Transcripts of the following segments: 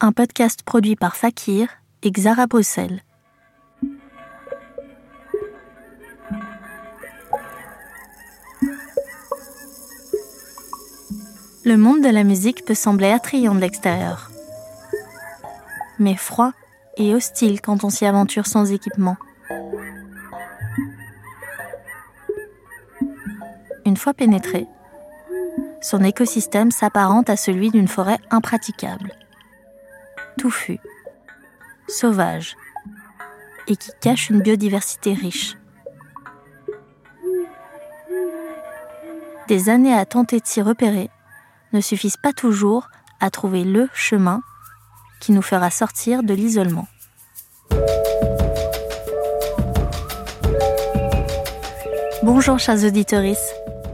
un podcast produit par Fakir et Xara Bruxelles. Le monde de la musique peut sembler attrayant de l'extérieur, mais froid et hostile quand on s'y aventure sans équipement. Une fois pénétré, son écosystème s'apparente à celui d'une forêt impraticable, sauvage, et qui cache une biodiversité riche. Des années à tenter de s'y repérer ne suffisent pas toujours à trouver le chemin qui nous fera sortir de l'isolement. Bonjour chers auditeurs,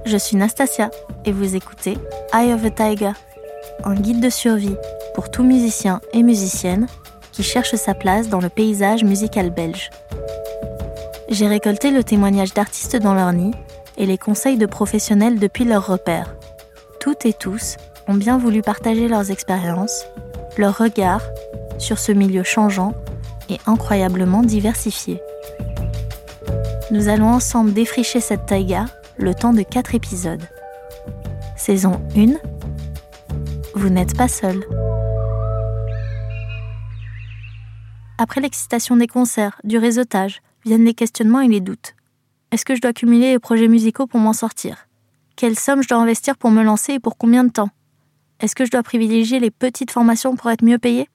je suis Nastasia et vous écoutez Eye of a Tiger, un guide de survie pour tout musicien et musicienne qui cherche sa place dans le paysage musical belge. J'ai récolté le témoignage d'artistes dans leur nid et les conseils de professionnels depuis leur repère. Toutes et tous ont bien voulu partager leurs expériences, leurs regards sur ce milieu changeant et incroyablement diversifié. Nous allons ensemble défricher cette taïga le temps de 4 épisodes. Saison 1 Vous n'êtes pas seul. Après l'excitation des concerts, du réseautage, viennent les questionnements et les doutes. Est-ce que je dois cumuler les projets musicaux pour m'en sortir? Quelle somme je dois investir pour me lancer et pour combien de temps? Est-ce que je dois privilégier les petites formations pour être mieux payé?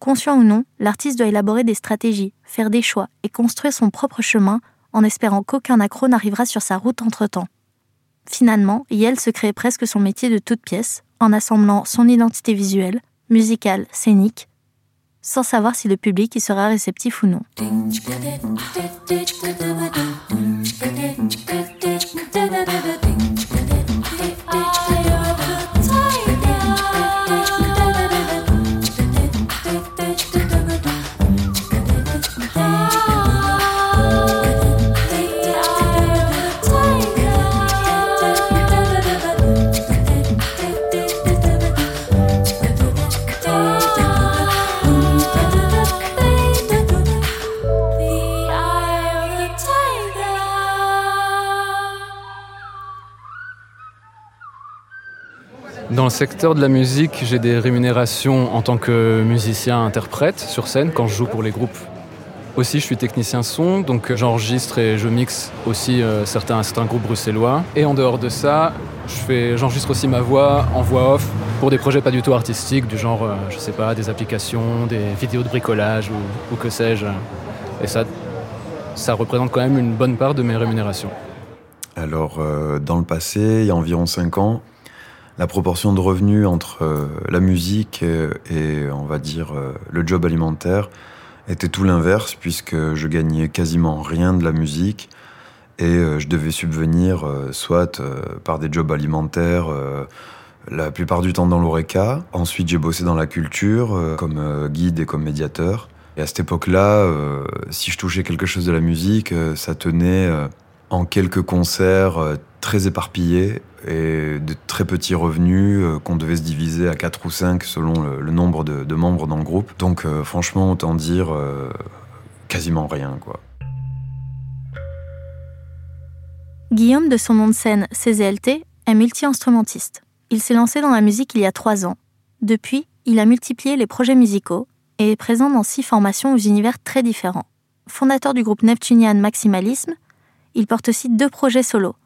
Conscient ou non, l'artiste doit élaborer des stratégies, faire des choix et construire son propre chemin en espérant qu'aucun accro n'arrivera sur sa route entre-temps. Finalement, Yel se crée presque son métier de toute pièce, en assemblant son identité visuelle, musicale, scénique, sans savoir si le public y sera réceptif ou non. Secteur de la musique, j'ai des rémunérations en tant que musicien-interprète sur scène quand je joue pour les groupes. Aussi, je suis technicien son, donc j'enregistre et je mixe aussi euh, certains, certains groupes bruxellois. Et en dehors de ça, j'enregistre aussi ma voix en voix off pour des projets pas du tout artistiques, du genre, euh, je sais pas, des applications, des vidéos de bricolage ou, ou que sais-je. Et ça, ça représente quand même une bonne part de mes rémunérations. Alors, euh, dans le passé, il y a environ 5 ans, la proportion de revenus entre euh, la musique et, on va dire euh, le job alimentaire était tout l'inverse puisque je gagnais quasiment rien de la musique et euh, je devais subvenir soit par des jobs alimentaires la plupart du temps dans l'ORECA. Ensuite, j'ai bossé dans la culture comme guide et comme médiateur. Et à cette époque-là, si je touchais quelque chose de la musique, ça tenait en quelques concerts très éparpillés et de très petits revenus euh, qu'on devait se diviser à 4 ou 5 selon le, nombre de, membres dans le groupe. Donc euh, franchement, autant dire euh, quasiment rien quoi. Guillaume, de son nom de scène CZLT, est multi-instrumentiste. Il s'est lancé dans la musique il y a 3 ans. Depuis, il a multiplié les projets musicaux et est présent dans six formations aux univers très différents. Fondateur du groupe Neptunian Maximalisme, il porte aussi deux projets solos,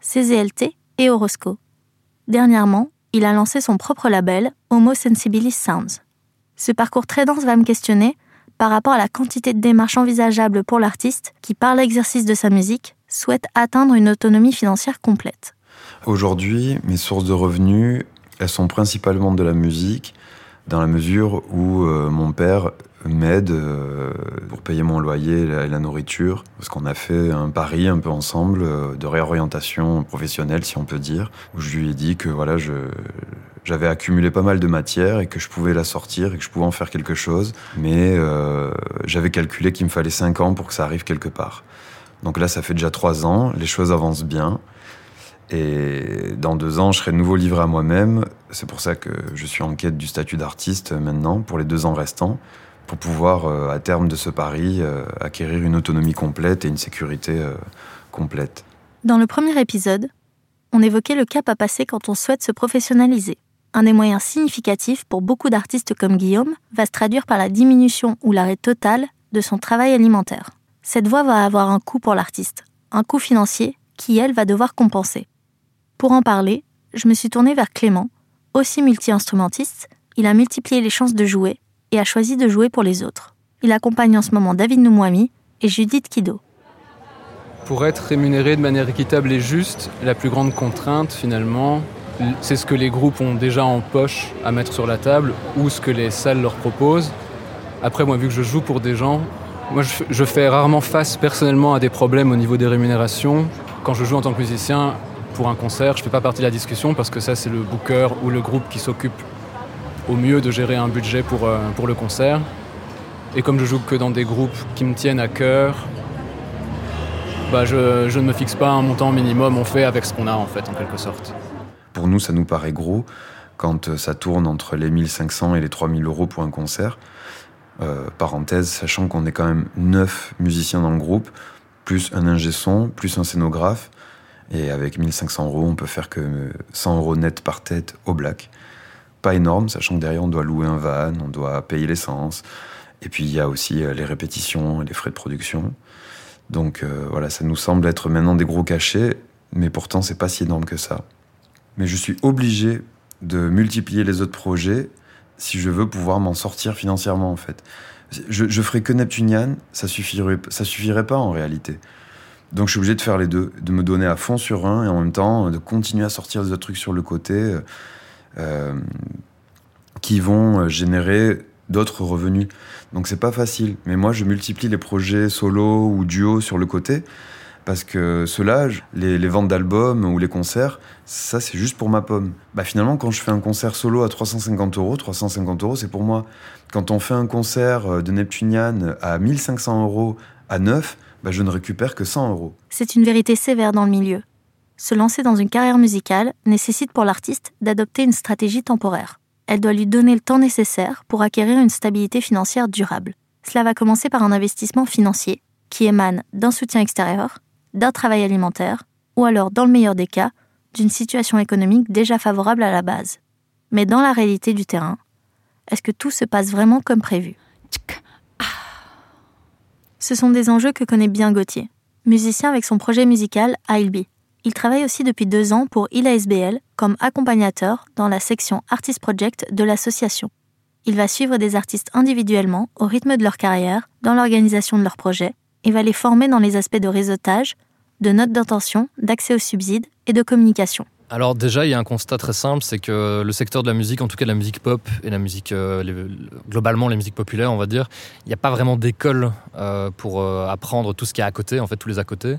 CZLT et Orosco. Dernièrement, il a lancé son propre label, Homo Sensibilis Sounds. Ce parcours très dense va me questionner par rapport à la quantité de démarches envisageables pour l'artiste qui, par l'exercice de sa musique, souhaite atteindre une autonomie financière complète. Aujourd'hui, mes sources de revenus, elles sont principalement de la musique, dans la mesure où euh, mon père m'aide euh, pour payer mon loyer et la, nourriture, parce qu'on a fait un pari un peu ensemble euh, de réorientation professionnelle, si on peut dire, où je lui ai dit que voilà, j'avais accumulé pas mal de matière et que je pouvais la sortir et que je pouvais en faire quelque chose, mais j'avais calculé qu'il me fallait 5 ans pour que ça arrive quelque part. Donc là, ça fait déjà 3 ans, les choses avancent bien. Et dans deux ans, je serai de nouveau livré à moi-même. C'est pour ça que je suis en quête du statut d'artiste maintenant, pour les deux ans restants, pour pouvoir, euh, à terme de ce pari, euh, acquérir une autonomie complète et une sécurité euh, complète. Dans le premier épisode, on évoquait le cap à passer quand on souhaite se professionnaliser. Un des moyens significatifs pour beaucoup d'artistes comme Guillaume va se traduire par la diminution ou l'arrêt total de son travail alimentaire. Cette voie va avoir un coût pour l'artiste, un coût financier qui, elle, va devoir compenser. Pour en parler, je me suis tournée vers Clément, aussi multi-instrumentiste, il a multiplié les chances de jouer et a choisi de jouer pour les autres. Il accompagne en ce moment David Noumouami et Judith Kido. Pour être rémunéré de manière équitable et juste, la plus grande contrainte finalement, c'est ce que les groupes ont déjà en poche à mettre sur la table ou ce que les salles leur proposent. Après, moi, vu que je joue pour des gens, moi, je, fais rarement face personnellement à des problèmes au niveau des rémunérations. Quand je joue en tant que musicien, pour un concert, je ne fais pas partie de la discussion parce que ça, c'est le booker ou le groupe qui s'occupe au mieux de gérer un budget pour, euh, pour le concert. Et comme je joue que dans des groupes qui me tiennent à cœur, bah je, je ne me fixe pas un montant minimum, on fait avec ce qu'on a en fait, en quelque sorte. Pour nous, ça nous paraît gros quand euh, ça tourne entre les 1500 et les 3000 euros pour un concert. Euh, parenthèse, sachant qu'on est quand même 9 musiciens dans le groupe, plus un ingé son, plus un scénographe, et avec 1500 euros, on peut faire que 100 euros net par tête au black. Pas énorme, sachant que derrière, on doit louer un van, on doit payer l'essence. Et puis, il y a aussi euh, les répétitions et les frais de production. Donc euh, voilà, ça nous semble être maintenant des gros cachets, mais pourtant, c'est pas si énorme que ça. Mais je suis obligé de multiplier les autres projets si je veux pouvoir m'en sortir financièrement, en fait. Je, je ferai que Neptunian, ça suffirait, ça suffirait pas en réalité. Donc je suis obligé de faire les deux, de me donner à fond sur un et en même temps de continuer à sortir des autres trucs sur le côté euh, qui vont générer d'autres revenus. Donc c'est pas facile. Mais moi je multiplie les projets solo ou duo sur le côté parce que cela, les, les ventes d'albums ou les concerts, ça c'est juste pour ma pomme. Bah finalement quand je fais un concert solo à 350 euros, 350 euros c'est pour moi. Quand on fait un concert de Neptunian à 1500 euros à 9, bah, je ne récupère que 100 euros. C'est une vérité sévère dans le milieu. Se lancer dans une carrière musicale nécessite pour l'artiste d'adopter une stratégie temporaire. Elle doit lui donner le temps nécessaire pour acquérir une stabilité financière durable. Cela va commencer par un investissement financier qui émane d'un soutien extérieur, d'un travail alimentaire, ou alors, dans le meilleur des cas, d'une situation économique déjà favorable à la base. Mais dans la réalité du terrain, est-ce que tout se passe vraiment comme prévu? Ce sont des enjeux que connaît bien Gauthier, musicien avec son projet musical I'll Il travaille aussi depuis deux ans pour ILASBL comme accompagnateur dans la section Artist Project de l'association. Il va suivre des artistes individuellement au rythme de leur carrière, dans l'organisation de leurs projets, et va les former dans les aspects de réseautage, de notes d'intention, d'accès aux subsides et de communication. Alors déjà, il y a un constat très simple, c'est que le secteur de la musique, en tout cas la musique pop et la musique euh, globalement les musiques populaires, on va dire, il n'y a pas vraiment d'école euh, pour euh, apprendre tout ce qui est à côté, en fait tous les à côté.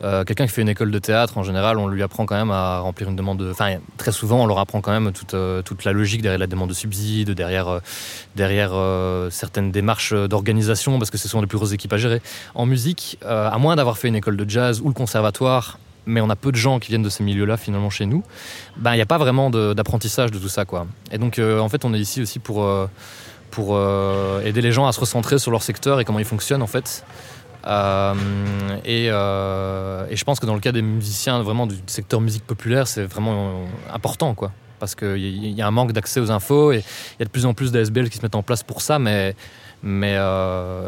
Quelqu'un qui fait une école de théâtre, en général, on lui apprend quand même à remplir une demande. De... Enfin, très souvent, on leur apprend quand même toute, toute la logique derrière la demande de subsides, derrière derrière certaines démarches d'organisation, parce que ce sont les plus grosses équipes à gérer. En musique, à moins d'avoir fait une école de jazz ou le conservatoire mais on a peu de gens qui viennent de ces milieux-là finalement chez nous, ben, il n'y a pas vraiment d'apprentissage de, tout ça. Quoi. Et donc euh, en fait on est ici aussi pour, euh, pour euh, aider les gens à se recentrer sur leur secteur et comment ils fonctionnent en fait. Et, je pense que dans le cas des musiciens vraiment du secteur musique populaire, c'est vraiment important quoi. Parce qu'il y, y, a un manque d'accès aux infos et il y a de plus en plus d'ASBL qui se mettent en place pour ça, mais, mais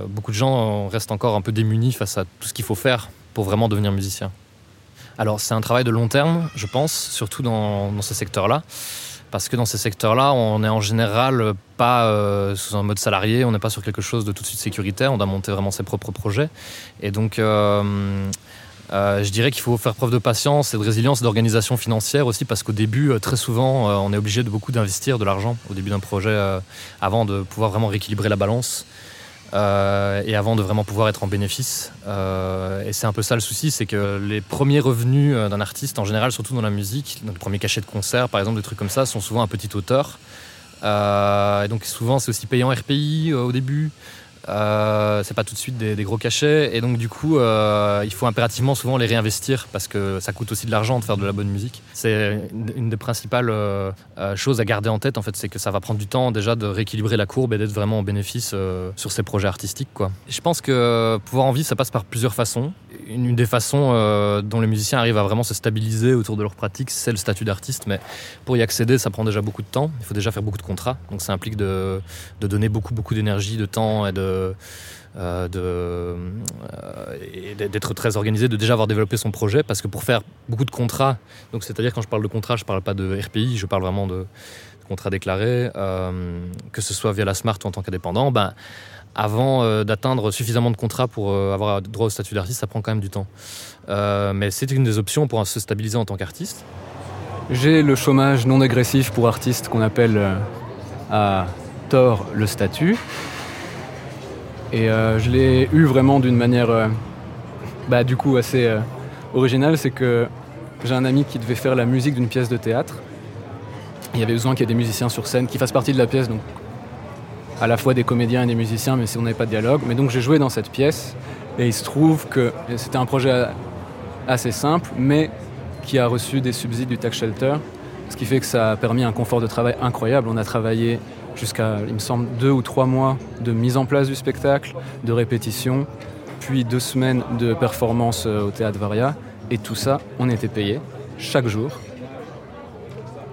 beaucoup de gens restent encore un peu démunis face à tout ce qu'il faut faire pour vraiment devenir musicien. Alors c'est un travail de long terme, je pense, surtout dans, dans ce secteur-là. Parce que dans ces secteurs-là, on est en général pas euh, sous un mode salarié, on n'est pas sur quelque chose de tout de suite sécuritaire, on doit monter vraiment ses propres projets. Et donc, euh, euh, je dirais qu'il faut faire preuve de patience et de résilience d'organisation financière aussi, parce qu'au début, très souvent, on est obligé de beaucoup d'investir de l'argent au début d'un projet avant de pouvoir vraiment rééquilibrer la balance. Euh, et avant de vraiment pouvoir être en bénéfice. Euh, et c'est un peu ça le souci, c'est que les premiers revenus euh, d'un artiste, en général, surtout dans la musique, donc les premiers cachets de concert, par exemple, des trucs comme ça, sont souvent à petite hauteur. Euh, et donc souvent, c'est aussi payant RPI au début. Euh, c'est pas tout de suite des, gros cachets et donc du coup euh, il faut impérativement souvent les réinvestir parce que ça coûte aussi de l'argent de faire de la bonne musique. C'est une des principales euh, choses à garder en tête en fait, c'est que ça va prendre du temps déjà de rééquilibrer la courbe et d'être vraiment en bénéfice sur ces projets artistiques quoi. Je pense que pouvoir en vivre ça passe par plusieurs façons. Une, des façons dont les musiciens arrivent à vraiment se stabiliser autour de leur pratique, c'est le statut d'artiste, mais pour y accéder ça prend déjà beaucoup de temps. Il faut déjà faire beaucoup de contrats, donc ça implique de, de donner beaucoup beaucoup d'énergie, de temps et de euh, euh, d'être très organisé, de déjà avoir développé son projet, parce que pour faire beaucoup de contrats, donc c'est-à-dire quand je parle de contrat, je parle pas de RPI, je parle vraiment de contrats déclarés, euh, que ce soit via la Smart ou en tant qu'indépendant, ben, avant d'atteindre suffisamment de contrats pour avoir droit au statut d'artiste, ça prend quand même du temps. mais c'est une des options pour se stabiliser en tant qu'artiste. J'ai le chômage non agressif pour artistes qu'on appelle à tort le statut. Et euh, je l'ai eu vraiment d'une manière, euh, bah, du coup, assez euh, originale. C'est que j'ai un ami qui devait faire la musique d'une pièce de théâtre. Il y avait besoin qu'il y ait des musiciens sur scène qui fassent partie de la pièce, donc à la fois des comédiens et des musiciens, mais si on n'avait pas de dialogue. Mais donc j'ai joué dans cette pièce, et il se trouve que c'était un projet assez simple, mais qui a reçu des subsides du tax shelter, ce qui fait que ça a permis un confort de travail incroyable. On a travaillé jusqu'à, il me semble, deux ou trois mois de mise en place du spectacle, de répétition, puis deux semaines de performance euh, au théâtre Varia. Et tout ça, on était payé chaque jour.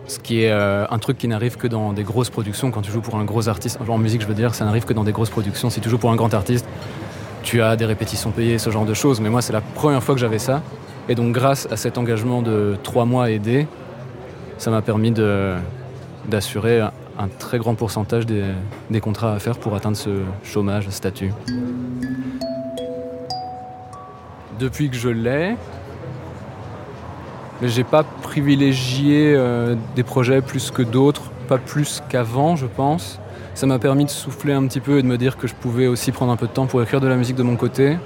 Ce qui est euh, un truc qui n'arrive que dans des grosses productions. Quand tu joues pour un gros artiste, en musique, je veux dire, ça n'arrive que dans des grosses productions. Si tu joues pour un grand artiste, tu as des répétitions payées, ce genre de choses. Mais moi, c'est la première fois que j'avais ça. Et donc, grâce à cet engagement de trois mois aidé, ça m'a permis d'assurer un très grand pourcentage des, contrats à faire pour atteindre ce chômage, statut. Depuis que je l'ai, j'ai pas privilégié euh, des projets plus que d'autres, pas plus qu'avant, je pense. Ça m'a permis de souffler un petit peu et de me dire que je pouvais aussi prendre un peu de temps pour écrire de la musique de mon côté.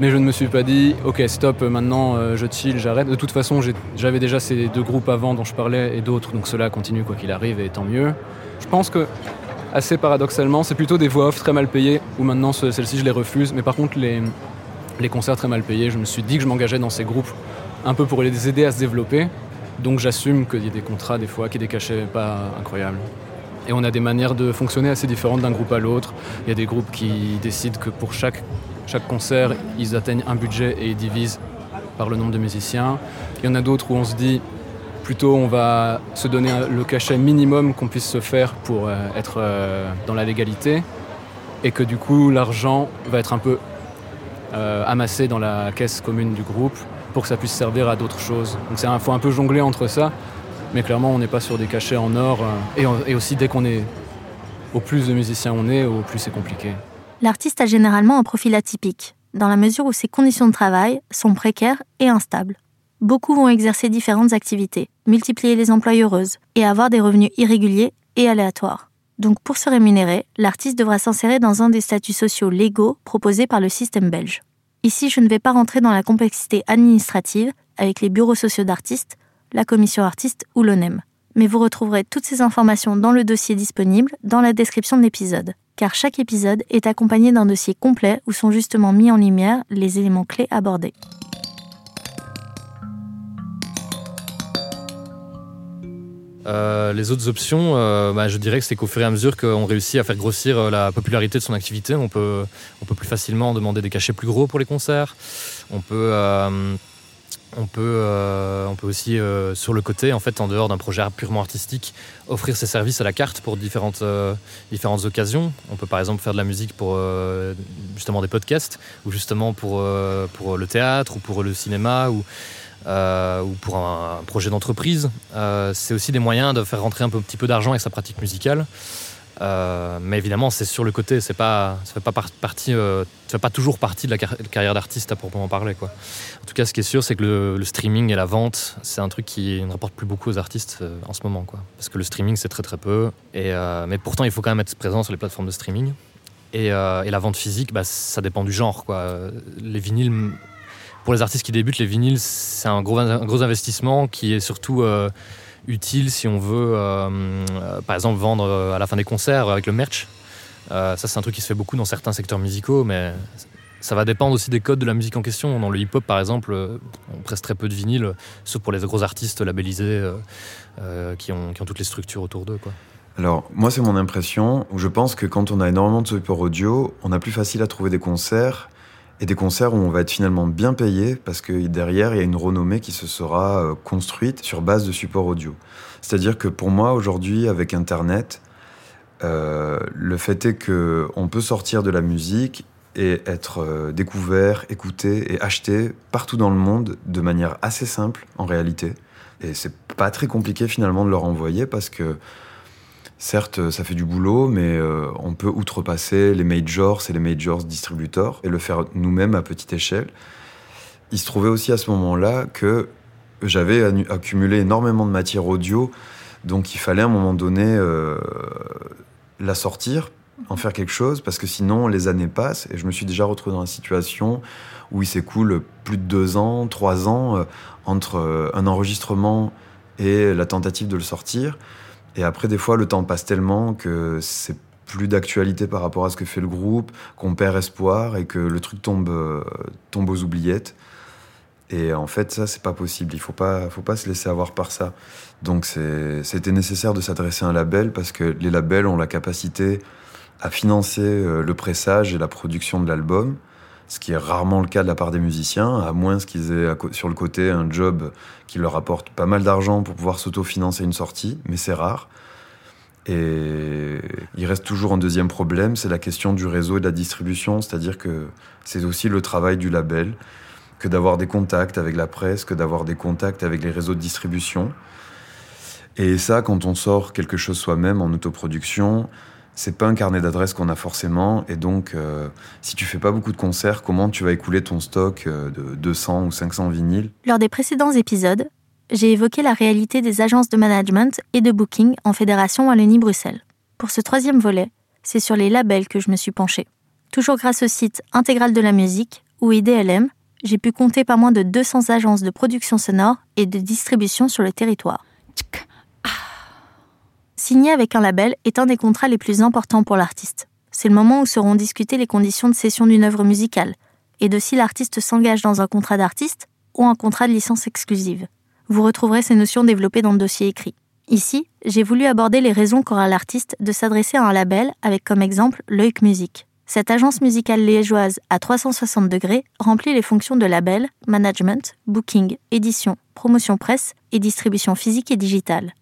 Mais je ne me suis pas dit, ok, stop, maintenant euh, je chill, j'arrête. De toute façon, j'avais déjà ces deux groupes avant dont je parlais et d'autres, donc cela continue quoi qu'il arrive et tant mieux. Je pense que, assez paradoxalement, c'est plutôt des voix off très mal payées, où maintenant celles-ci je les refuse. Mais par contre, les, les concerts très mal payés, je me suis dit que je m'engageais dans ces groupes un peu pour les aider à se développer. Donc j'assume qu'il y ait des contrats des fois qui des cachets pas incroyables. Et on a des manières de fonctionner assez différentes d'un groupe à l'autre. Il y a des groupes qui décident que pour chaque chaque concert, ils atteignent un budget et ils divisent par le nombre de musiciens. Il y en a d'autres où on se dit plutôt on va se donner le cachet minimum qu'on puisse se faire pour euh, être euh, dans la légalité et que du coup l'argent va être un peu euh, amassé dans la caisse commune du groupe pour que ça puisse servir à d'autres choses. Donc il faut un peu jongler entre ça, mais clairement on n'est pas sur des cachets en or et, et aussi dès qu'on est au plus de musiciens on est, au plus c'est compliqué l'artiste a généralement un profil atypique, dans la mesure où ses conditions de travail sont précaires et instables. Beaucoup vont exercer différentes activités, multiplier les emplois heureuses et avoir des revenus irréguliers et aléatoires. Donc pour se rémunérer, l'artiste devra s'insérer dans un des statuts sociaux légaux proposés par le système belge. Ici, je ne vais pas rentrer dans la complexité administrative avec les bureaux sociaux d'artistes, la commission artiste ou l'ONEM. Mais vous retrouverez toutes ces informations dans le dossier disponible dans la description de l'épisode car chaque épisode est accompagné d'un dossier complet où sont justement mis en lumière les éléments clés abordés. Euh, les autres options, euh, bah, je dirais que c'est qu'au fur et à mesure qu'on réussit à faire grossir euh, la popularité de son activité, on peut, on peut plus facilement demander des cachets plus gros pour les concerts. On peut on peut, euh, on peut aussi, euh, sur le côté, en fait, en dehors d'un projet purement artistique, offrir ses services à la carte pour différentes, euh, occasions. On peut par exemple faire de la musique pour justement des podcasts, ou justement pour, le théâtre, ou pour le cinéma, ou, ou pour un, projet d'entreprise. c'est aussi des moyens de faire rentrer un petit peu d'argent avec sa pratique musicale. Euh, mais évidemment, c'est sur le côté, c'est pas, ça fait pas partie, euh, fait pas toujours partie de la carrière d'artiste à proprement parler, quoi. En tout cas, ce qui est sûr, c'est que le, streaming et la vente, c'est un truc qui ne rapporte plus beaucoup aux artistes euh, en ce moment, quoi. Parce que le streaming, c'est très très peu. Et, mais pourtant, il faut quand même être présent sur les plateformes de streaming. Et, la vente physique, bah, ça dépend du genre, quoi. Les vinyles, pour les artistes qui débutent, les vinyles, c'est un gros, un gros investissement qui est surtout utile si on veut, euh, euh, par exemple, vendre euh, à la fin des concerts avec le merch. ça, c'est un truc qui se fait beaucoup dans certains secteurs musicaux, mais ça va dépendre aussi des codes de la musique en question. Dans le hip-hop, par exemple, on presse très peu de vinyle, sauf pour les gros artistes labellisés qui, ont, qui, ont, toutes les structures autour d'eux. Alors, moi, c'est mon impression. Je pense que quand on a énormément de support audio, on a plus facile à trouver des concerts. Et des concerts où on va être finalement bien payé parce que derrière, il y a une renommée qui se sera euh, construite sur base de support audio. C'est-à-dire que pour moi, aujourd'hui, avec Internet, euh, le fait est qu'on peut sortir de la musique et être euh, découvert, écouté et acheté partout dans le monde de manière assez simple en réalité. Et c'est pas très compliqué finalement de leur envoyer parce que Certes, ça fait du boulot, mais euh, on peut outrepasser les majors et les majors distributeurs et le faire nous-mêmes à petite échelle. Il se trouvait aussi à ce moment-là que j'avais accumulé énormément de matière audio, donc il fallait à un moment donné euh, la sortir, en faire quelque chose, parce que sinon les années passent et je me suis déjà retrouvé dans la situation où il s'écoule plus de deux ans, trois ans euh, entre un enregistrement et la tentative de le sortir. Et après, des fois, le temps passe tellement que c'est plus d'actualité par rapport à ce que fait le groupe, qu'on perd espoir et que le truc tombe, euh, tombe aux oubliettes. Et en fait, ça, c'est pas possible. Il faut pas, faut pas se laisser avoir par ça. Donc, c'était nécessaire de s'adresser à un label parce que les labels ont la capacité à financer euh, le pressage et la production de l'album ce qui est rarement le cas de la part des musiciens, à moins qu'ils aient sur le côté un job qui leur apporte pas mal d'argent pour pouvoir s'autofinancer une sortie, mais c'est rare. Et il reste toujours un deuxième problème, c'est la question du réseau et de la distribution, c'est-à-dire que c'est aussi le travail du label, que d'avoir des contacts avec la presse, que d'avoir des contacts avec les réseaux de distribution. Et ça, quand on sort quelque chose soi-même en autoproduction, c'est pas un carnet d'adresses qu'on a forcément. Et donc, euh, si tu fais pas beaucoup de concerts, comment tu vas écouler ton stock euh, de 200 ou 500 vinyles? Lors des précédents épisodes, j'ai évoqué la réalité des agences de management et de booking en Fédération Wallonie-Bruxelles. Pour ce troisième volet, c'est sur les labels que je me suis penchée. Toujours grâce au site Intégral de la musique, ou IDLM, j'ai pu compter pas moins de 200 agences de production sonore et de distribution sur le territoire. Signer avec un label est un des contrats les plus importants pour l'artiste. C'est le moment où seront discutées les conditions de cession d'une œuvre musicale, et de si l'artiste s'engage dans un contrat d'artiste ou un contrat de licence exclusive. Vous retrouverez ces notions développées dans le dossier écrit. Ici, j'ai voulu aborder les raisons qu'aura l'artiste de s'adresser à un label avec comme exemple Loïc Music. Cette agence musicale liégeoise à 360 degrés remplit les fonctions de label, management, booking, édition, promotion presse et distribution physique et digitale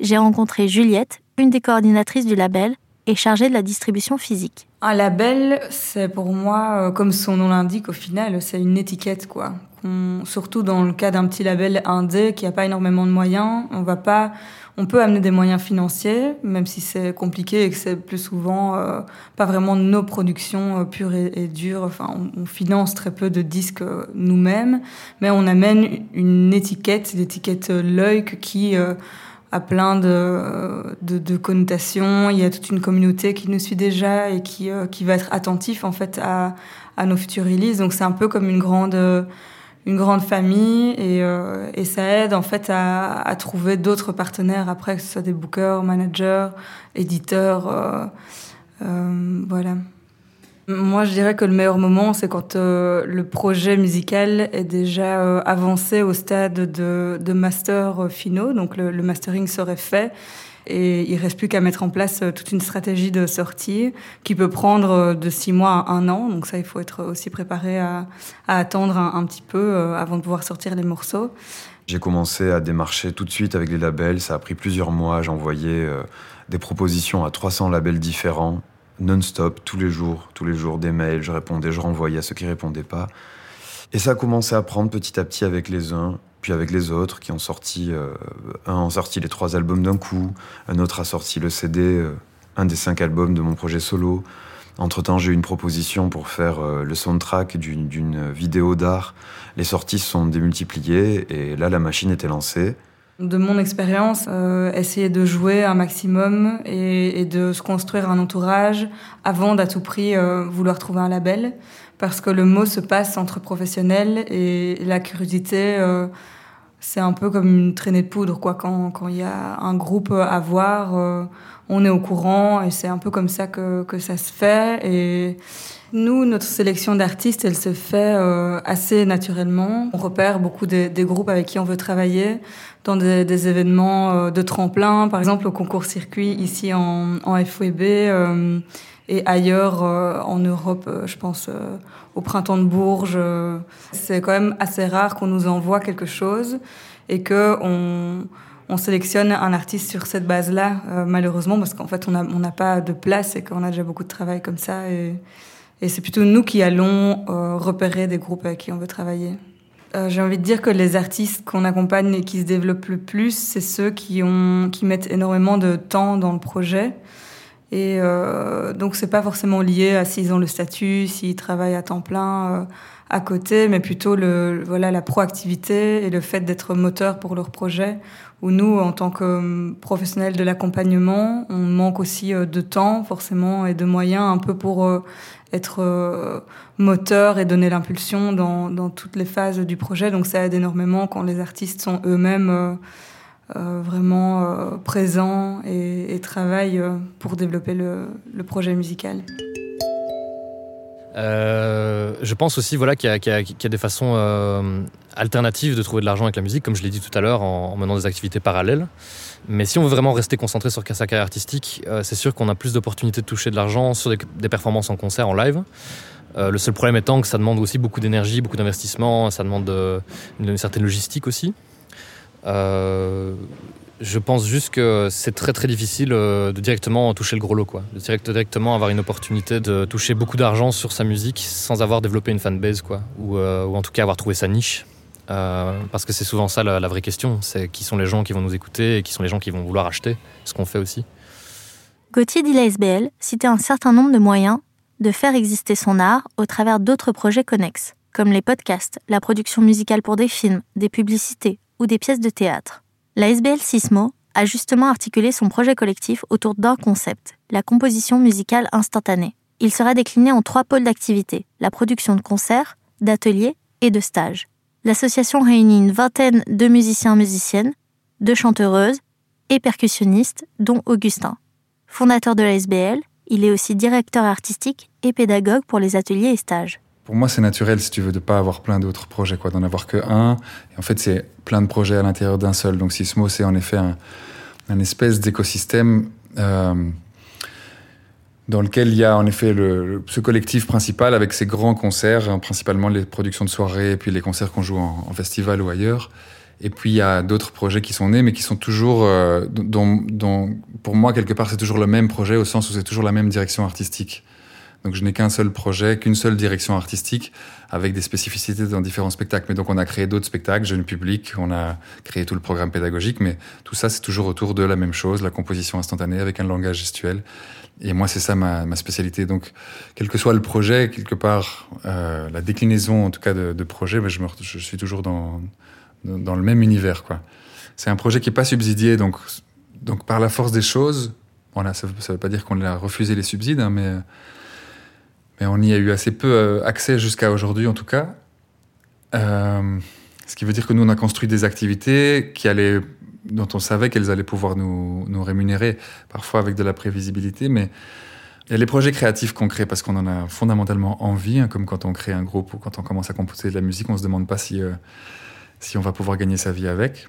j'ai rencontré Juliette, une des coordinatrices du label et chargée de la distribution physique. Un label, c'est pour moi, euh, comme son nom l'indique, au final, c'est une étiquette, quoi. surtout dans le cas d'un petit label indé qui n'a pas énormément de moyens, on va pas, on peut amener des moyens financiers, même si c'est compliqué et que c'est plus souvent euh, pas vraiment nos productions euh, pures et, dures. Enfin, on, finance très peu de disques nous-mêmes, mais on amène une étiquette, l'étiquette l'œil qui plein de, de, connotations. Il y a toute une communauté qui nous suit déjà et qui, euh, qui va être attentif en fait à, nos futurs releases. Donc c'est un peu comme une grande, une grande famille et, euh, et ça aide en fait à, trouver d'autres partenaires après, que ce soit des bookers, managers, éditeurs. Euh, voilà. Moi, je dirais que le meilleur moment, c'est quand euh, le projet musical est déjà euh, avancé au stade de, master euh, finaux, donc le, mastering serait fait. Et il reste plus qu'à mettre en place toute une stratégie de sortie qui peut prendre de six mois à un an. Donc ça, il faut être aussi préparé à, attendre un, petit peu avant de pouvoir sortir les morceaux. J'ai commencé à démarcher tout de suite avec les labels. Ça a pris plusieurs mois. J'envoyais des propositions à 300 labels différents non-stop, tous les jours, tous les jours, des mails, je répondais, je renvoyais à ceux qui répondaient pas. Et ça a commencé à prendre petit à petit avec les uns, puis avec les autres, qui ont sorti, euh, un a sorti les trois albums d'un coup, un autre a sorti le CD, euh, un des cinq albums de mon projet solo. Entre-temps, j'ai eu une proposition pour faire euh, le soundtrack d'une vidéo d'art. Les sorties se sont démultipliées et là, la machine était lancée. De mon expérience, euh, essayer de jouer un maximum et, et, de se construire un entourage avant d'à tout prix euh, vouloir trouver un label, parce que le mot se passe entre professionnels et la curiosité, euh, c'est un peu comme une traînée de poudre, quoi. Quand il y a un groupe à voir, on est au courant et c'est un peu comme ça que, que ça se fait. Et nous, notre sélection d'artistes, elle se fait euh, assez naturellement. On repère beaucoup des, des, groupes avec qui on veut travailler dans des, des événements euh, de tremplin, par exemple au concours circuit ici en, en euh, et ailleurs euh, en Europe, je pense au printemps de Bourges. c'est quand même assez rare qu'on nous envoie quelque chose et que on on sélectionne un artiste sur cette base-là, euh, malheureusement, parce qu'en fait, on n'a pas de place et qu'on a déjà beaucoup de travail comme ça. Et, c'est plutôt nous qui allons euh, repérer des groupes avec qui on veut travailler. Euh, j'ai envie de dire que les artistes qu'on accompagne et qui se développent le plus, c'est ceux qui, ont, qui mettent énormément de temps dans le projet. Et donc, c'est pas forcément lié à s'ils ont le statut, s'ils travaillent à temps plein à côté, mais plutôt le, voilà, la proactivité et le fait d'être moteur pour leur projet où nous, en tant que euh, professionnels de l'accompagnement, on manque aussi euh, de temps forcément et de moyens un peu pour euh, être moteur et donner l'impulsion dans, dans, toutes les phases du projet. Donc ça aide énormément quand les artistes sont eux-mêmes vraiment présents et, travaillent pour développer le, projet musical. Euh, je pense aussi voilà, qu'il y, a des façons euh, alternatives de trouver de l'argent avec la musique, comme je l'ai dit tout à l'heure, en, en, menant des activités parallèles. Mais si on veut vraiment rester concentré sur sa carrière artistique, euh, c'est sûr qu'on a plus d'opportunités de toucher de l'argent sur des, performances en concert, en live. Euh, le seul problème étant que ça demande aussi beaucoup d'énergie, beaucoup d'investissement, ça demande de, une, certaine logistique aussi. Euh, je pense juste que c'est très très difficile euh, de directement toucher le gros lot, quoi. De direct, directement avoir une opportunité de toucher beaucoup d'argent sur sa musique sans avoir développé une fanbase, quoi. Euh, ou en tout cas avoir trouvé sa niche. Euh, parce que c'est souvent ça la, vraie question, c'est qui sont les gens qui vont nous écouter et qui sont les gens qui vont vouloir acheter ce qu'on fait aussi. Gauthier dit la SBL citait un certain nombre de moyens de faire exister son art au travers d'autres projets connexes, comme les podcasts, la production musicale pour des films, des publicités ou des pièces de théâtre. La SBL Sismo a justement articulé son projet collectif autour d'un concept, la composition musicale instantanée. Il sera décliné en trois pôles d'activité, la production de concerts, d'ateliers et de stages. L'association réunit une vingtaine de musiciens musiciennes, de chanteuses et percussionnistes, dont Augustin. Fondateur de la SBL, il est aussi directeur artistique et pédagogue pour les ateliers et stages pour moi, c'est naturel, si tu veux, de pas avoir plein d'autres projets, quoi, d'en avoir que un. En fait, c'est plein de projets à l'intérieur d'un seul. Donc, Sismo, c'est en effet un, un espèce d'écosystème euh, dans lequel il y a en effet le, ce collectif principal avec ses grands concerts, hein, principalement les productions de soirée, et puis les concerts qu'on joue en, en, festival ou ailleurs. Et puis, il y a d'autres projets qui sont nés, mais qui sont toujours, euh, dont, dont, pour moi, quelque part, c'est toujours le même projet, au sens où c'est toujours la même direction artistique. Donc je n'ai qu'un seul projet, qu'une seule direction artistique, avec des spécificités dans différents spectacles. Mais donc on a créé d'autres spectacles, jeune public, on a créé tout le programme pédagogique, mais tout ça c'est toujours autour de la même chose, la composition instantanée avec un langage gestuel. Et moi c'est ça ma, spécialité. Donc quel que soit le projet, quelque part, euh, la déclinaison en tout cas de, projet, ben, je, me, je suis toujours dans, dans le même univers. C'est un projet qui n'est pas subsidié, donc, donc par la force des choses, voilà, ça ne veut pas dire qu'on a refusé les subsides, hein, mais mais on y a eu assez peu euh, accès jusqu'à aujourd'hui en tout cas. Euh, ce qui veut dire que nous, on a construit des activités qui allaient, dont on savait qu'elles allaient pouvoir nous, nous, rémunérer, parfois avec de la prévisibilité, mais il y a les projets créatifs crée parce qu'on en a fondamentalement envie, hein, comme quand on crée un groupe ou quand on commence à composer de la musique, on se demande pas si, euh, si on va pouvoir gagner sa vie avec.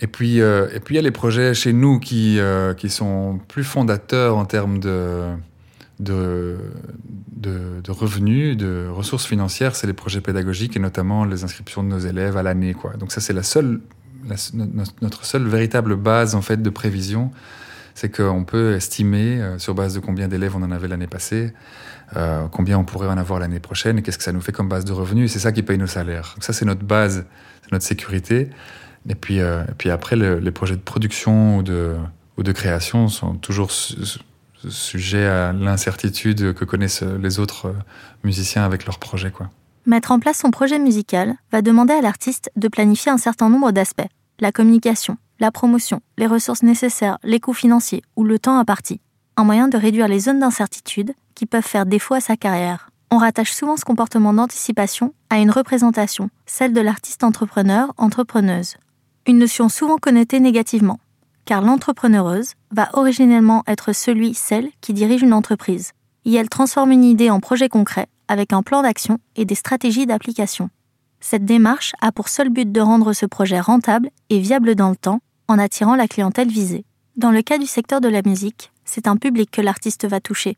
Et puis, euh, et puis il y a les projets chez nous qui, euh, qui sont plus fondateurs en termes de de, de, de, revenus, de ressources financières, c'est les projets pédagogiques et notamment les inscriptions de nos élèves à l'année. Donc ça, c'est la seule, notre seule véritable base en fait de prévision, c'est qu'on peut estimer euh, sur base de combien d'élèves on en avait l'année passée, euh, combien on pourrait en avoir l'année prochaine et qu'est-ce que ça nous fait comme base de revenus. C'est ça qui paye nos salaires. Donc ça, c'est notre base, c'est notre sécurité. Et puis, euh, et puis après, le, les projets de production ou de, création sont toujours sujet à l'incertitude que connaissent les autres musiciens avec leurs projets. Mettre en place son projet musical va demander à l'artiste de planifier un certain nombre d'aspects. La communication, la promotion, les ressources nécessaires, les coûts financiers ou le temps imparti. Un moyen de réduire les zones d'incertitude qui peuvent faire défaut à sa carrière. On rattache souvent ce comportement d'anticipation à une représentation, celle de l'artiste entrepreneur, entrepreneuse. Une notion souvent connotée négativement, car l'entrepreneureuse va originellement être celui, celle qui dirige une entreprise. Et elle transforme une idée en projet concret avec un plan d'action et des stratégies d'application. Cette démarche a pour seul but de rendre ce projet rentable et viable dans le temps en attirant la clientèle visée. Dans le cas du secteur de la musique, c'est un public que l'artiste va toucher.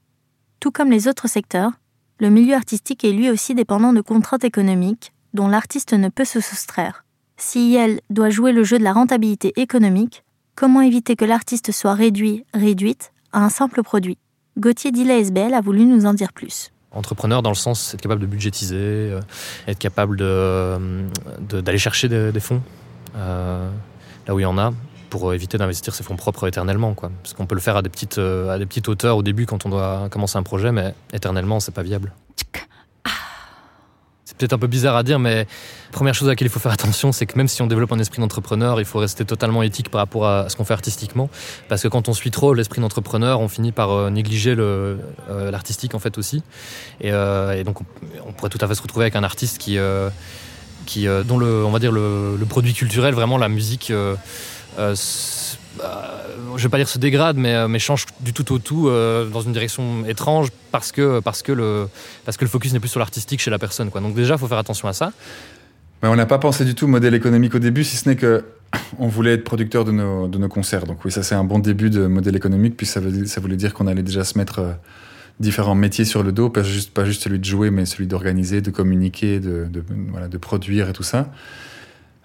Tout comme les autres secteurs, le milieu artistique est lui aussi dépendant de contraintes économiques dont l'artiste ne peut se soustraire. Si elle doit jouer le jeu de la rentabilité économique, comment éviter que l'artiste soit réduit, réduite à un simple produit? Gauthier Dilla SBL a voulu nous en dire plus. Entrepreneur dans le sens être capable de budgétiser, euh, être capable d'aller de, d'aller chercher des, fonds euh, là où il y en a pour éviter d'investir ses fonds propres éternellement. Quoi. Parce qu'on peut le faire à des, petites, euh, à des petites hauteurs au début quand on doit commencer un projet, mais éternellement, c'est pas viable. Peut-être un peu bizarre à dire, mais première chose à laquelle il faut faire attention, c'est que même si on développe un esprit d'entrepreneur, il faut rester totalement éthique par rapport à ce qu'on fait artistiquement. Parce que quand on suit trop l'esprit d'entrepreneur, on finit par euh, négliger euh, l'artistique en fait aussi. Et, donc on, pourrait tout à fait se retrouver avec un artiste qui, qui dont le, on va dire le, produit culturel, vraiment la musique euh, bah, je vais pas dire se dégrade, mais, euh, mais change du tout au tout euh, dans une direction étrange parce que, parce que, le, parce que le focus n'est plus sur l'artistique chez la personne. Donc déjà, il faut faire attention à ça. On n'a pas pensé du tout modèle économique au début, si ce n'est que on voulait être producteur de nos, de nos concerts. Donc oui, ça c'est un bon début de modèle économique, puis ça, ça voulait dire qu'on allait déjà se mettre différents métiers sur le dos, pas juste, pas juste celui de jouer, mais celui d'organiser, de communiquer, de, voilà, de produire et tout ça.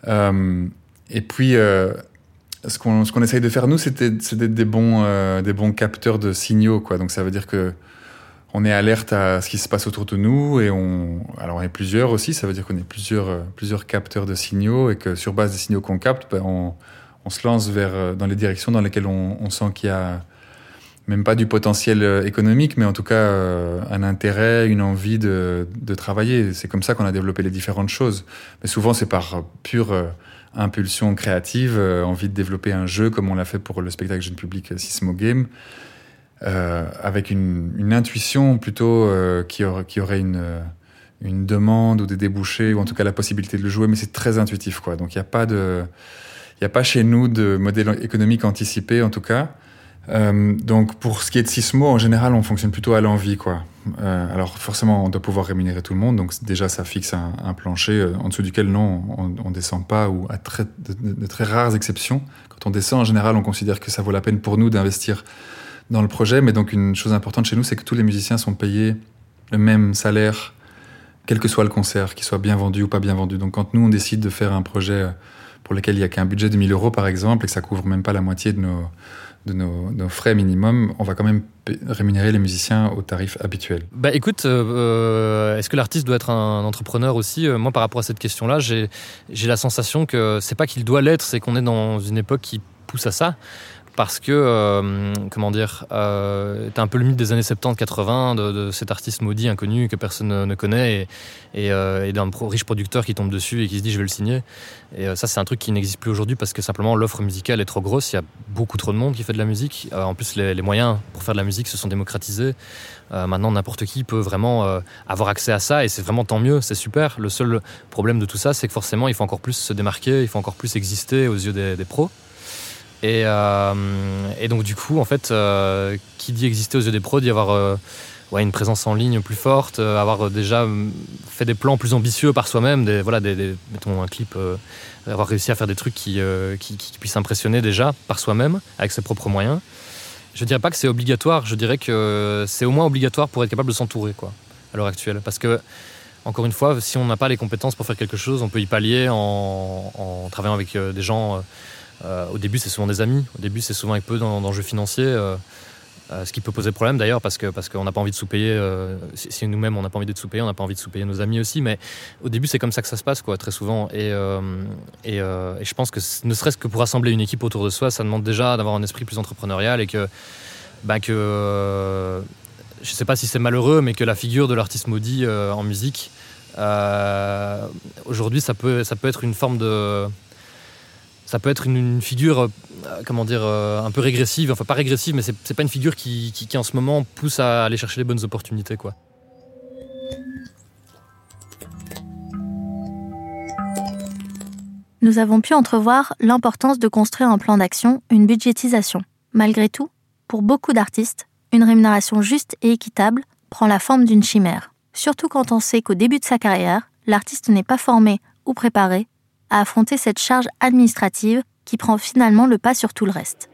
et puis ce qu'on qu'on essaye de faire nous, c'est d'être des bons euh, des bons capteurs de signaux, quoi. Donc ça veut dire que on est alerte à ce qui se passe autour de nous et on alors on est plusieurs aussi. Ça veut dire qu'on est plusieurs euh, plusieurs capteurs de signaux et que sur base des signaux qu'on capte, ben, on, on se lance vers euh, dans les directions dans lesquelles on, on sent qu'il y a même pas du potentiel économique, mais en tout cas un intérêt, une envie de, de travailler. C'est comme ça qu'on a développé les différentes choses. Mais souvent, c'est par pure impulsion créative, euh, envie de développer un jeu comme on l'a fait pour le spectacle jeune public euh, Sismo Game, euh, avec une, intuition plutôt qui, aurait, une, une demande ou des débouchés ou en tout cas la possibilité de le jouer, mais c'est très intuitif quoi. Donc il n'y a a pas chez nous de modèle économique anticipé en tout cas. Euh, donc pour ce qui est de Sismo, en général, on fonctionne plutôt à l'envie. Euh, alors forcément, on doit pouvoir rémunérer tout le monde, donc déjà ça fixe un, plancher euh, en dessous duquel non, on, on descend pas ou à très, de, très rares exceptions. Quand on descend, en général, on considère que ça vaut la peine pour nous d'investir dans le projet. Mais donc une chose importante chez nous, c'est que tous les musiciens sont payés le même salaire, quel que soit le concert, qu'il soit bien vendu ou pas bien vendu. Donc quand nous on décide de faire un projet pour lequel il y a qu'un budget de 1000 euros par exemple et que ça couvre même pas la moitié de nos de nos, frais minimum, on va quand même rémunérer les musiciens au tarif habituel. Bah écoute, euh, est-ce que l'artiste doit être un entrepreneur aussi? Euh, Moi, par rapport à cette question-là, j'ai la sensation que c'est pas qu'il doit l'être, c'est qu'on est dans une époque qui pousse à ça parce que, euh, comment dire, euh, un peu le mythe des années 70-80 de, cet artiste maudit inconnu que personne ne, connaît et, euh, d'un riche producteur qui tombe dessus et qui se dit je vais le signer. Et euh, ça, c'est un truc qui n'existe plus aujourd'hui parce que simplement l'offre musicale est trop grosse. Il y a beaucoup trop de monde qui fait de la musique. En plus, les, moyens pour faire de la musique se sont démocratisés. Maintenant, n'importe qui peut vraiment avoir accès à ça et c'est vraiment tant mieux, c'est super. Le seul problème de tout ça, c'est que forcément, il faut encore plus se démarquer, il faut encore plus exister aux yeux des pros. Et, euh, et, donc du coup, en fait, euh, qui dit exister aux yeux des pros, dit avoir euh, une présence en ligne plus forte, avoir déjà fait des plans plus ambitieux par soi-même, voilà, mettons un clip, avoir réussi à faire des trucs qui, puissent impressionner déjà par soi-même, avec ses propres moyens. Je dirais pas que c'est obligatoire, je dirais que c'est au moins obligatoire pour être capable de s'entourer quoi, à l'heure actuelle. Parce que, encore une fois, si on n'a pas les compétences pour faire quelque chose, on peut y pallier en, travaillant avec des gens au début, c'est souvent des amis. Au début, c'est souvent avec peu d'enjeux financiers. Euh, euh, ce qui peut poser problème d'ailleurs parce que parce qu'on n'a pas envie de sous-payer. Euh, si, nous-mêmes on n'a pas envie d'être sous-payé, on n'a pas envie de sous-payer nos amis aussi. Mais au début, c'est comme ça que ça se passe, quoi, très souvent. Et, euh, et, je pense que ne serait-ce que pour assembler une équipe autour de soi, ça demande déjà d'avoir un esprit plus entrepreneurial et que bah, que je sais pas si c'est malheureux, mais que la figure de l'artiste maudit en musique aujourd'hui, ça peut ça peut être une forme de ça peut être une, figure, euh, comment dire, euh, un peu régressive. Enfin, pas régressive, mais c'est pas une figure qui, qui, qui, en ce moment pousse à aller chercher les bonnes opportunités, quoi. Nous avons pu entrevoir l'importance de construire un plan d'action, une budgétisation. Malgré tout, pour beaucoup d'artistes, une rémunération juste et équitable prend la forme d'une chimère, surtout quand on sait qu'au début de sa carrière, l'artiste n'est pas formé ou préparé à affronter cette charge administrative qui prend finalement le pas sur tout le reste.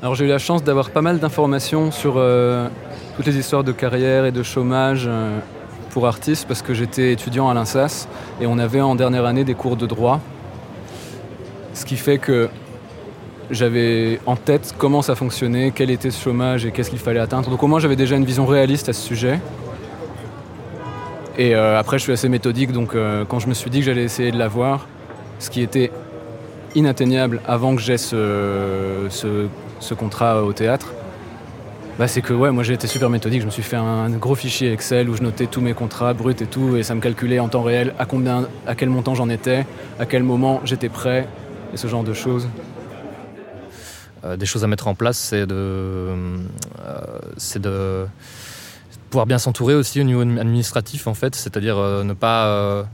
Alors j'ai eu la chance d'avoir pas mal d'informations sur euh, toutes les histoires de carrière et de chômage euh, pour artistes parce que j'étais étudiant à l'INSAS et on avait en dernière année des cours de droit. Ce qui fait que j'avais en tête comment ça fonctionnait, quel était ce chômage et qu'est-ce qu'il fallait atteindre. Donc au moins j'avais déjà une vision réaliste à ce sujet. Et euh, après je suis assez méthodique, donc quand je me suis dit que j'allais essayer de l'avoir, ce qui était inatteignable avant que j'aie ce, contrat au théâtre, bah c'est que ouais, moi j'ai été super méthodique. Je me suis fait un gros fichier Excel où je notais tous mes contrats bruts et tout, et ça me calculait en temps réel à combien, à quel montant j'en étais, à quel moment j'étais prêt, et ce genre de choses. Euh, des choses à mettre en place, c'est de, euh, c'est de pouvoir bien s'entourer aussi au niveau administratif en fait, c'est-à-dire euh, ne pas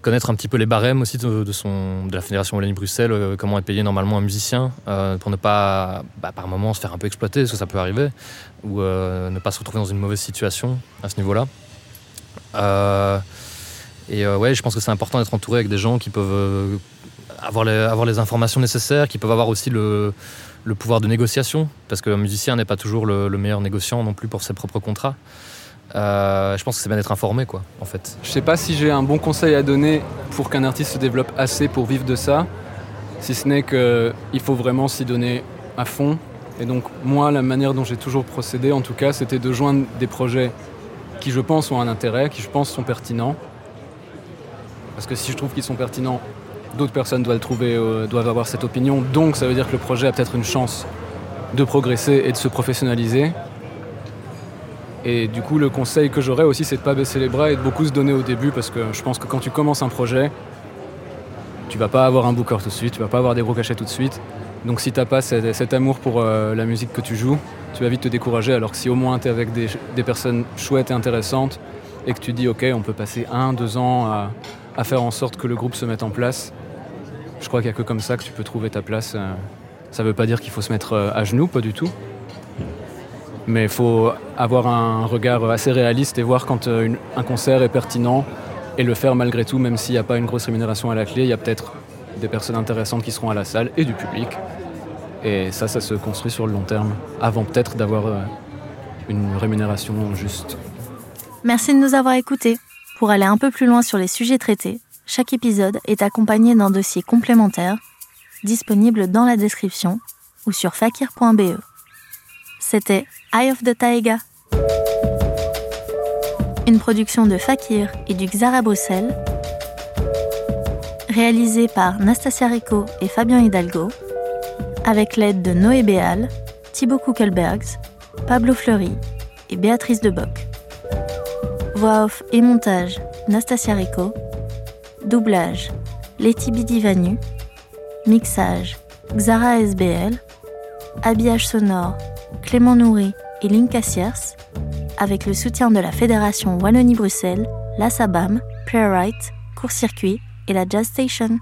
connaître un petit peu les barèmes aussi de, son, de la Fédération Wallonie-Bruxelles, euh, comment est payé normalement un musicien, euh, pour ne pas, bah, par moment, se faire un peu exploiter, parce que ça peut arriver, ou euh, ne pas se retrouver dans une mauvaise situation à ce niveau-là. et ouais, je pense que c'est important d'être entouré avec des gens qui peuvent avoir les, avoir les informations nécessaires, qui peuvent avoir aussi le, le pouvoir de négociation, parce qu'un musicien n'est pas toujours le meilleur négociant non plus pour ses propres contrats. Euh, je pense que c'est bien d'être informé, quoi, en fait. Je sais pas si j'ai un bon conseil à donner pour qu'un artiste se développe assez pour vivre de ça, si ce n'est qu'il faut vraiment s'y donner à fond. Et donc, moi, la manière dont j'ai toujours procédé, en tout cas, c'était de joindre des projets qui, je pense, ont un intérêt, qui, je pense, sont pertinents. Parce que si je trouve qu'ils sont pertinents, d'autres personnes doivent, trouver, euh, doivent avoir cette opinion. Donc, ça veut dire que le projet a peut-être une chance de progresser et de se professionnaliser. Et du coup, le conseil que j'aurais aussi, c'est de pas baisser les bras et de beaucoup se donner au début parce que je pense que quand tu commences un projet, tu vas pas avoir un booker tout de suite, tu vas pas avoir des gros cachets tout de suite. Donc si tu n'as pas cet, amour pour euh, la musique que tu joues, tu vas vite te décourager. Alors que si au moins tu es avec des, personnes chouettes et intéressantes et que tu dis ok, on peut passer un, deux ans à, faire en sorte que le groupe se mette en place, je crois qu'il n'y a que comme ça que tu peux trouver ta place. Euh. Ça ne veut pas dire qu'il faut se mettre euh, à genoux, pas du tout. Mais il faut avoir un regard assez réaliste et voir quand euh, un concert est pertinent et le faire malgré tout, même s'il n'y a pas une grosse rémunération à la clé. Il y a peut-être des personnes intéressantes qui seront à la salle et du public. Et ça, ça se construit sur le long terme, avant peut-être d'avoir euh, une rémunération juste. Merci de nous avoir écoutés. Pour aller un peu plus loin sur les sujets traités, chaque épisode est accompagné d'un dossier complémentaire disponible dans la description ou sur fakir.be. C'était Eye of the Taiga. Une production de Fakir et du Xara Bruxelles, réalisée par Nastasia Rico et Fabien Hidalgo, avec l'aide de Noé Béal, Thibaut Kuckelbergs, Pablo Fleury et Béatrice Deboc. Voix off et montage Nastasia Rico. Doublage Letty Bidivanu. Mixage Xara SBL. Habillage sonore Clément Nourri et Linka Sierce, avec le soutien de la Fédération Wallonie-Bruxelles, la SABAM, Playwright, Court Circuit et la Jazz Station.